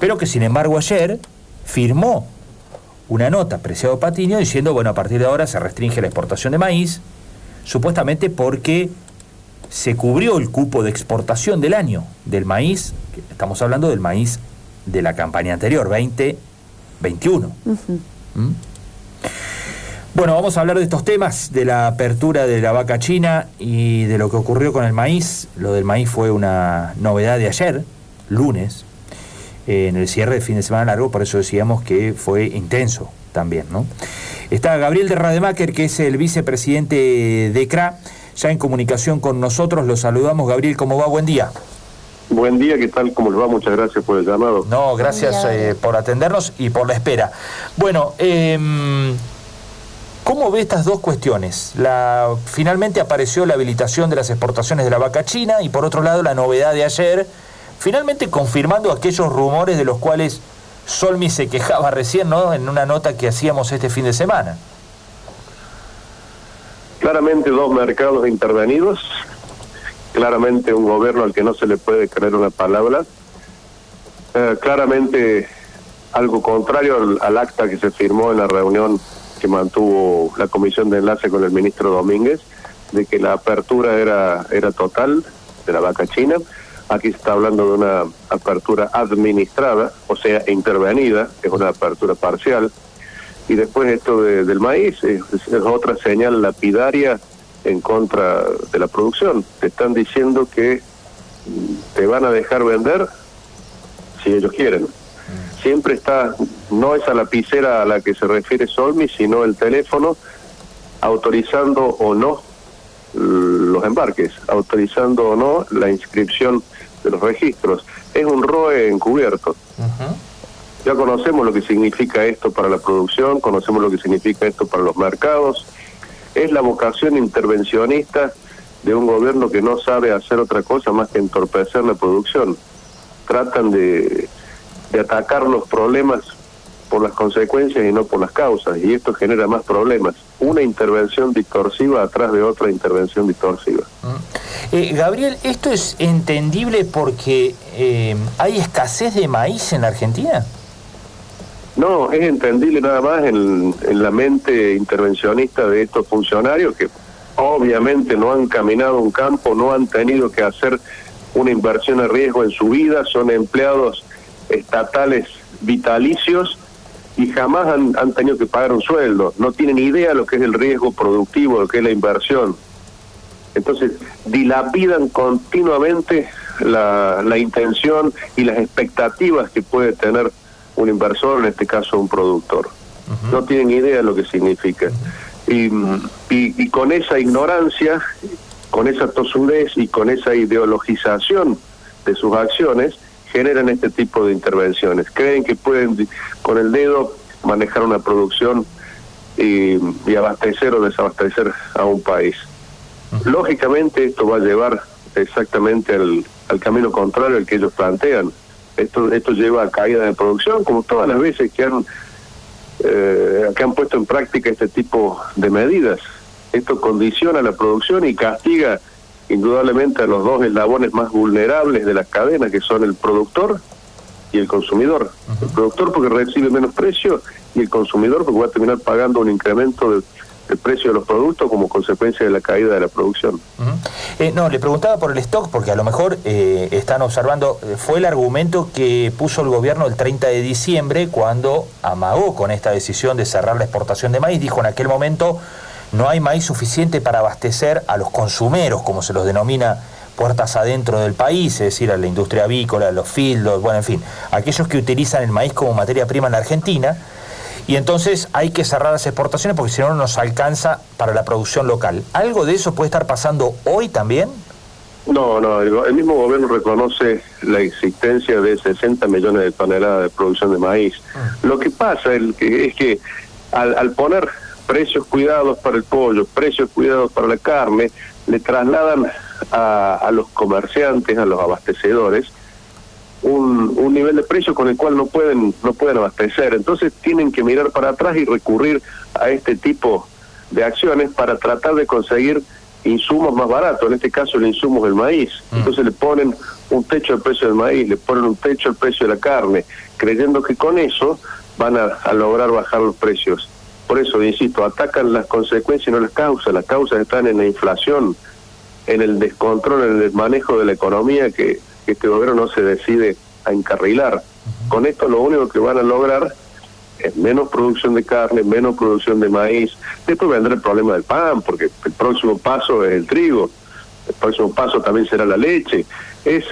pero que sin embargo ayer firmó una nota, Preciado Patiño, diciendo, bueno, a partir de ahora se restringe la exportación de maíz, supuestamente porque se cubrió el cupo de exportación del año del maíz, estamos hablando del maíz de la campaña anterior, 2021. ¿Mm? Bueno, vamos a hablar de estos temas, de la apertura de la vaca china y de lo que ocurrió con el maíz. Lo del maíz fue una novedad de ayer, lunes, en el cierre de fin de semana largo, por eso decíamos que fue intenso también, ¿no? Está Gabriel de Rademacher, que es el vicepresidente de CRA, ya en comunicación con nosotros. Lo saludamos, Gabriel, ¿cómo va? Buen día. Buen día, ¿qué tal? ¿Cómo les va? Muchas gracias por el llamado. No, gracias eh, por atendernos y por la espera. Bueno, eh, ¿cómo ve estas dos cuestiones? La, finalmente apareció la habilitación de las exportaciones de la vaca china y por otro lado la novedad de ayer, finalmente confirmando aquellos rumores de los cuales Solmi se quejaba recién, ¿no? En una nota que hacíamos este fin de semana. Claramente dos mercados intervenidos, claramente un gobierno al que no se le puede creer una palabra, eh, claramente algo contrario al, acta que se firmó en la reunión que mantuvo la comisión de enlace con el ministro Domínguez, de que la apertura era, era total de la vaca china. Aquí se está hablando de una apertura administrada, o sea, intervenida, es una apertura parcial. Y después esto del maíz es otra señal lapidaria en contra de la producción. Te están diciendo que te van a dejar vender si ellos quieren. Siempre está, no es a la lapicera a la que se refiere Solmi, sino el teléfono autorizando o no los embarques, autorizando o no la inscripción de los registros. Es un ROE encubierto. Ya conocemos lo que significa esto para la producción, conocemos lo que significa esto para los mercados, es la vocación intervencionista de un gobierno que no sabe hacer otra cosa más que entorpecer la producción. Tratan de, atacar los problemas por las consecuencias y no por las causas, y esto genera más problemas. Una intervención distorsiva atrás de otra intervención distorsiva. Mm. Eh, Gabriel, ¿esto es entendible porque eh, hay escasez de maíz en Argentina? No, es entendible nada más en, la mente intervencionista de estos funcionarios que obviamente no han caminado un campo, no han tenido que hacer una inversión de riesgo en su vida, son empleados estatales vitalicios y jamás han, han, tenido que pagar un sueldo, no tienen idea de lo que es el riesgo productivo, lo que es la inversión. Entonces, dilapidan continuamente la, la intención y las expectativas que puede tener un inversor, en este caso un productor. No tienen idea de lo que significa. y, y, con esa ignorancia, con esa tosudez y con esa ideologización de sus acciones, generan este tipo de intervenciones. Creen que pueden con el dedo manejar una producción y, y abastecer o desabastecer a un país. Lógicamente esto va a llevar exactamente al, al camino contrario al que ellos plantean esto, esto lleva a caída de producción, como todas las veces que han, eh, que han puesto en práctica este tipo de medidas. Esto condiciona la producción y castiga indudablemente a los dos eslabones más vulnerables de la cadena, que son el productor y el consumidor. El productor porque recibe menos precio y el consumidor porque va a terminar pagando un incremento de el precio de los productos como consecuencia de la caída de la producción. Eh, no, le preguntaba por el stock, porque a lo mejor eh, están observando, eh, fue el argumento que puso el gobierno el 30 de diciembre cuando amagó con esta decisión de cerrar la exportación de maíz. Dijo en aquel momento, no hay maíz suficiente para abastecer a los consumeros, como se los denomina puertas adentro del país, es decir, a la industria avícola, a los fildos, bueno, en fin, aquellos que utilizan el maíz como materia prima en la Argentina y entonces hay que cerrar las exportaciones porque si no, no nos alcanza para la producción local. ¿Algo de eso puede estar pasando hoy también? No, no, el, mismo gobierno reconoce la existencia de 60 millones de toneladas de producción de maíz. Ah. Lo que pasa es que, es que al, poner precios cuidados para el pollo, precios cuidados para la carne, le trasladan a, a los comerciantes, a los abastecedores, un, un nivel de precio con el cual no pueden no pueden abastecer entonces tienen que mirar para atrás y recurrir a este tipo de acciones para tratar de conseguir insumos más baratos, en este caso el insumo es el maíz. Mm. Entonces le ponen un techo al precio del maíz, le ponen un techo al precio de la carne, creyendo que con eso van a, lograr bajar los precios. Por eso, insisto, atacan las consecuencias y no las causas. Las causas están en la inflación, en el descontrol, en el manejo de la economía que, que este gobierno no se decide a encarrilar. Con esto lo único que van a lograr es menos producción de carne, menos producción de maíz. Después vendrá el problema del pan, porque el próximo paso es el trigo, el próximo paso también será la leche. Es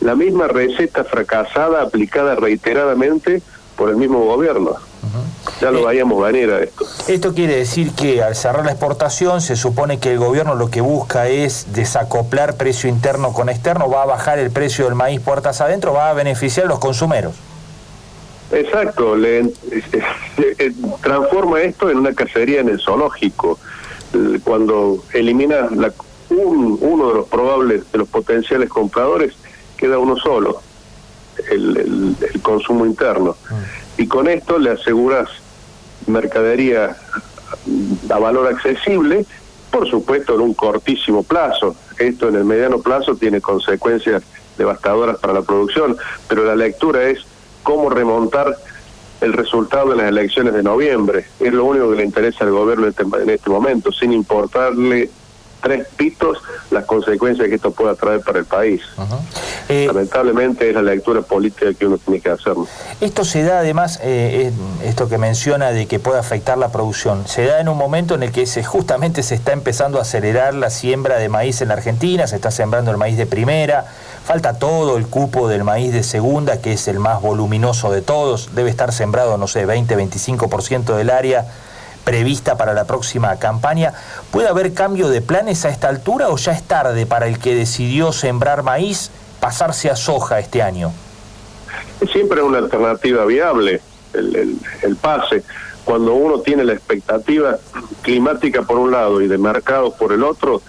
la misma receta fracasada aplicada reiteradamente por el mismo gobierno. Ya lo eh, vayamos venir a esto. Esto quiere decir que al cerrar la exportación se supone que el gobierno lo que busca es desacoplar precio interno con externo, va a bajar el precio del maíz puertas adentro, va a beneficiar a los consumeros. Exacto, le, transforma esto en una cacería en el zoológico. Cuando elimina la, uno de los probables, de los potenciales compradores, queda uno solo, el, consumo interno. Mm. Y con esto le aseguras mercadería a valor accesible, por supuesto en un cortísimo plazo. Esto en el mediano plazo tiene consecuencias devastadoras para la producción, pero la lectura es cómo remontar el resultado de las elecciones de noviembre. Es lo único que le interesa al gobierno en este, este momento, sin importarle tres pitos las consecuencias que esto pueda traer para el país. Eh, Lamentablemente es la lectura política que uno tiene que hacer. Esto se da además, eh, esto que menciona de que puede afectar la producción, se da en un momento en el que se, justamente se está empezando a acelerar la siembra de maíz en la Argentina, se está sembrando el maíz de primera, falta todo el cupo del maíz de segunda, que es el más voluminoso de todos, debe estar sembrado, no sé, 20-25% del área prevista para la próxima campaña. ¿Puede haber cambio de planes a esta altura o ya es tarde para el que decidió sembrar maíz pasarse a soja este año? Siempre es una alternativa viable el, el, pase. Cuando uno tiene la expectativa climática por un lado y de mercado por el otro,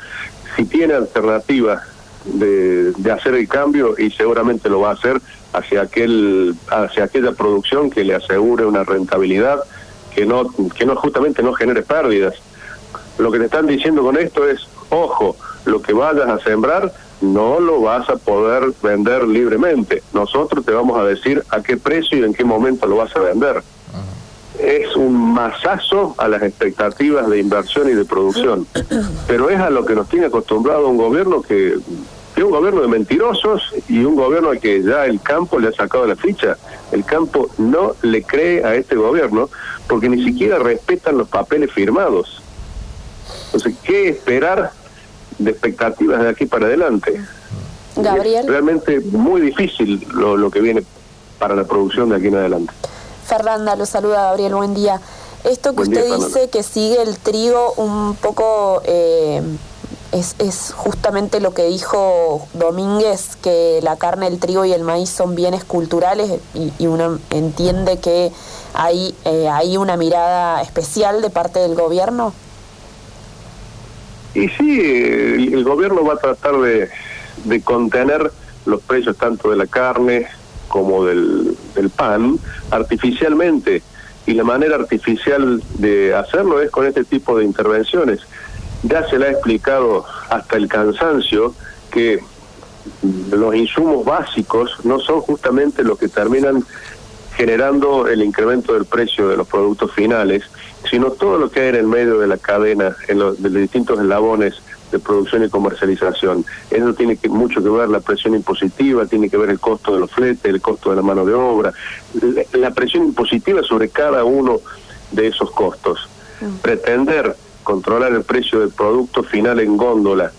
si tiene alternativa de, de, hacer el cambio y seguramente lo va a hacer hacia aquel hacia aquella producción que le asegure una rentabilidad que no, que no justamente no genere pérdidas. Lo que te están diciendo con esto es, ojo, lo que vayas a sembrar no lo vas a poder vender libremente. Nosotros te vamos a decir a qué precio y en qué momento lo vas a vender. Es un masazo a las expectativas de inversión y de producción. Pero es a lo que nos tiene acostumbrado un gobierno que es un gobierno de mentirosos y un gobierno al que ya el campo le ha sacado la ficha. El campo no le cree a este gobierno porque ni siquiera respetan los papeles firmados. Entonces, ¿qué esperar de expectativas de aquí para adelante? Gabriel. realmente muy difícil lo, lo que viene para la producción de aquí en adelante. Fernanda, lo saluda Gabriel, buen día. Esto que usted dice que sigue el trigo un poco... Eh, es, es, justamente lo que dijo Domínguez, que la carne, el trigo y el maíz son bienes culturales y, uno entiende que hay, eh, hay una mirada especial de parte del gobierno. Y sí, el, gobierno va a tratar de, de, contener los precios tanto de la carne como del pan artificialmente. Y la manera artificial de hacerlo es con este tipo de intervenciones ya se le ha explicado hasta el cansancio que los insumos básicos no son justamente los que terminan generando el incremento del precio de los productos finales, sino todo lo que hay en el medio de la cadena, en los, de los distintos eslabones de producción y comercialización. Eso tiene que, mucho que ver la presión impositiva, tiene que ver el costo de los fletes, el costo de la mano de obra, la, presión impositiva sobre cada uno de esos costos. Mm. Pretender controlar el precio del producto final en góndola,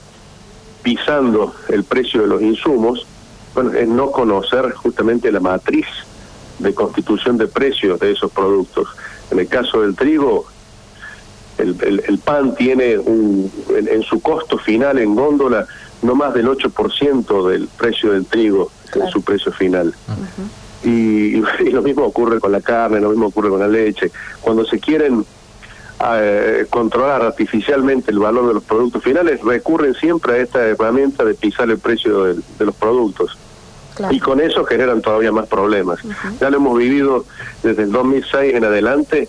pisando el precio de los insumos, bueno, es no conocer justamente la matriz de constitución de precios de esos productos. En el caso del trigo, el, el, pan tiene un, en, su costo final en góndola no más del 8% del precio del trigo en su precio final. y, y, lo mismo ocurre con la carne, lo mismo ocurre con la leche. Cuando se quieren eh, controlar artificialmente el valor de los productos finales, recurren siempre a esta herramienta de pisar el precio de, los productos. Y con eso generan todavía más problemas. Ya lo hemos vivido desde el 2006 en adelante,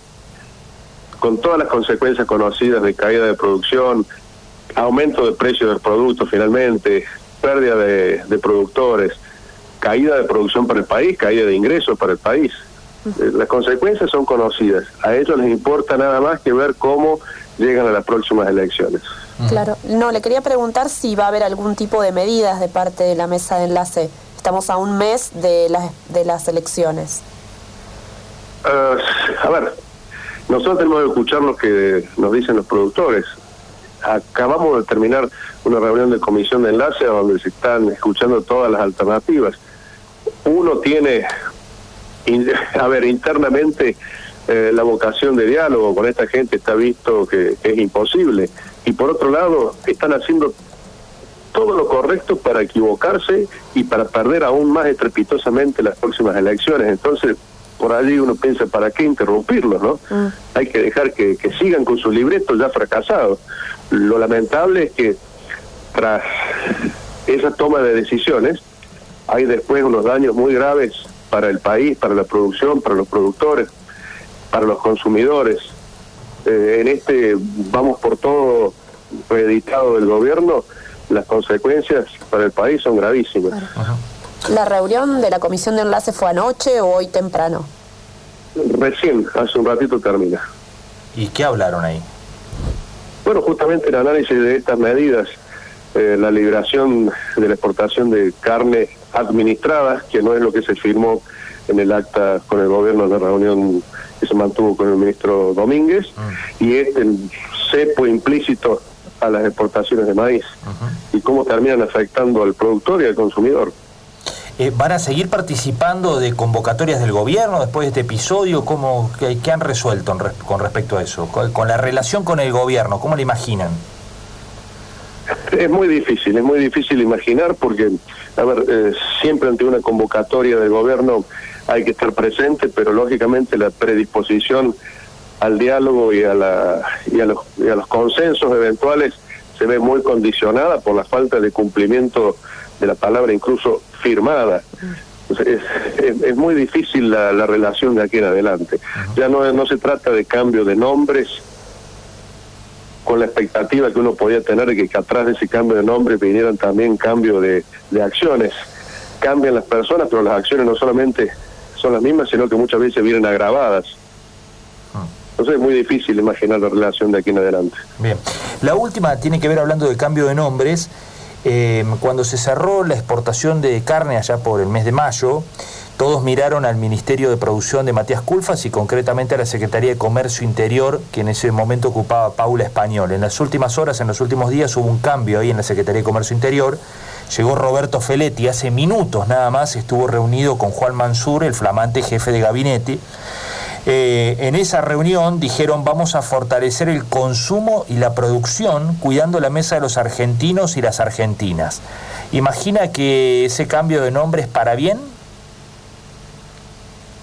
con todas las consecuencias conocidas de caída de producción, aumento de precio del producto finalmente, pérdida de, de productores, caída de producción para el país, caída de ingresos para el país. Eh, las consecuencias son conocidas. A ellos les importa nada más que ver cómo llegan a las próximas elecciones. Claro. No, le quería preguntar si va a haber algún tipo de medidas de parte de la mesa de enlace. Estamos a un mes de las, de las elecciones. Ah, a ver, nosotros tenemos que escuchar lo que nos dicen los productores. Acabamos de terminar una reunión de comisión de enlace donde se están escuchando todas las alternativas. Uno tiene, a ver, internamente eh, la vocación de diálogo con esta gente está visto que es imposible. Y por otro lado, están haciendo todo lo correcto para equivocarse y para perder aún más estrepitosamente las próximas elecciones. Entonces, por allí uno piensa, ¿para qué interrumpirlos, no? Mm. Hay que dejar que, que sigan con su libreto ya fracasado. Lo lamentable es que tras esa toma de decisiones, hay después unos daños muy graves para el país, para la producción, para los productores, para los consumidores. Eh, en este vamos por todo reeditado del gobierno, las consecuencias para el país son gravísimas. ¿La reunión de la comisión de enlace fue anoche o hoy temprano? Recién, hace un ratito termina. ¿Y qué hablaron ahí? Bueno, justamente el análisis de estas medidas, eh, la liberación de la exportación de carne administrada, que no es lo que se firmó en el acta con el gobierno de la reunión que se mantuvo con el ministro Domínguez, mm. y este el cepo implícito a las exportaciones de maíz, y cómo terminan afectando al productor y al consumidor. Eh, ¿Van a seguir participando de convocatorias del gobierno después de este episodio? ¿Cómo, qué, han resuelto con respecto a eso? Con, la relación con el gobierno, ¿cómo lo imaginan? Es muy difícil, es muy difícil imaginar porque, a ver, eh, siempre ante una convocatoria del gobierno hay que estar presente, pero lógicamente la predisposición al diálogo y a, la, y a, los, y a los consensos eventuales se ve muy condicionada por la falta de cumplimiento de la palabra incluso firmada. es, es, muy difícil la, la, relación de aquí en adelante. Ya no, no se trata de cambio de nombres con la expectativa que uno podía tener de que atrás de ese cambio de nombre vinieran también cambio de, de acciones. Cambian las personas, pero las acciones no solamente son las mismas, sino que muchas veces vienen agravadas. Entonces es muy difícil imaginar la relación de aquí en adelante. Bien. La última tiene que ver hablando de cambio de nombres. Em, cuando se cerró la exportación de carne allá por el mes de mayo, todos miraron al Ministerio de Producción de Matías Culfas y concretamente a la Secretaría de Comercio Interior, que en ese momento ocupaba Paula Español. En las últimas horas, en los últimos días, hubo un cambio ahí en la Secretaría de Comercio Interior. Llegó Roberto Feletti, hace minutos nada más estuvo reunido con Juan Mansur, el flamante jefe de gabinete. Eh, en esa reunión dijeron vamos a fortalecer el consumo y la producción cuidando la mesa de los argentinos y las argentinas. ¿Imagina que ese cambio de nombre es para bien?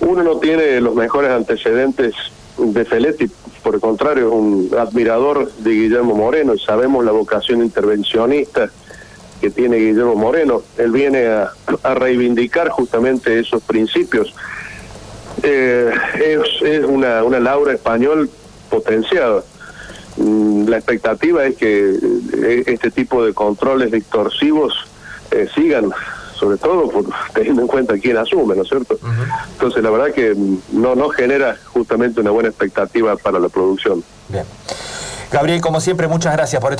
Uno no tiene los mejores antecedentes de Feletti, por el contrario, es un admirador de Guillermo Moreno y sabemos la vocación intervencionista que tiene Guillermo Moreno. Él viene a reivindicar justamente esos principios eh, es, una, una Laura español potenciada. Mm, la expectativa es que eh, este tipo de controles distorsivos eh, sigan, sobre todo por, teniendo en cuenta quién asume, ¿no es cierto? Entonces, la verdad que no, no genera justamente una buena expectativa para la producción. Bien. Gabriel, como siempre, muchas gracias por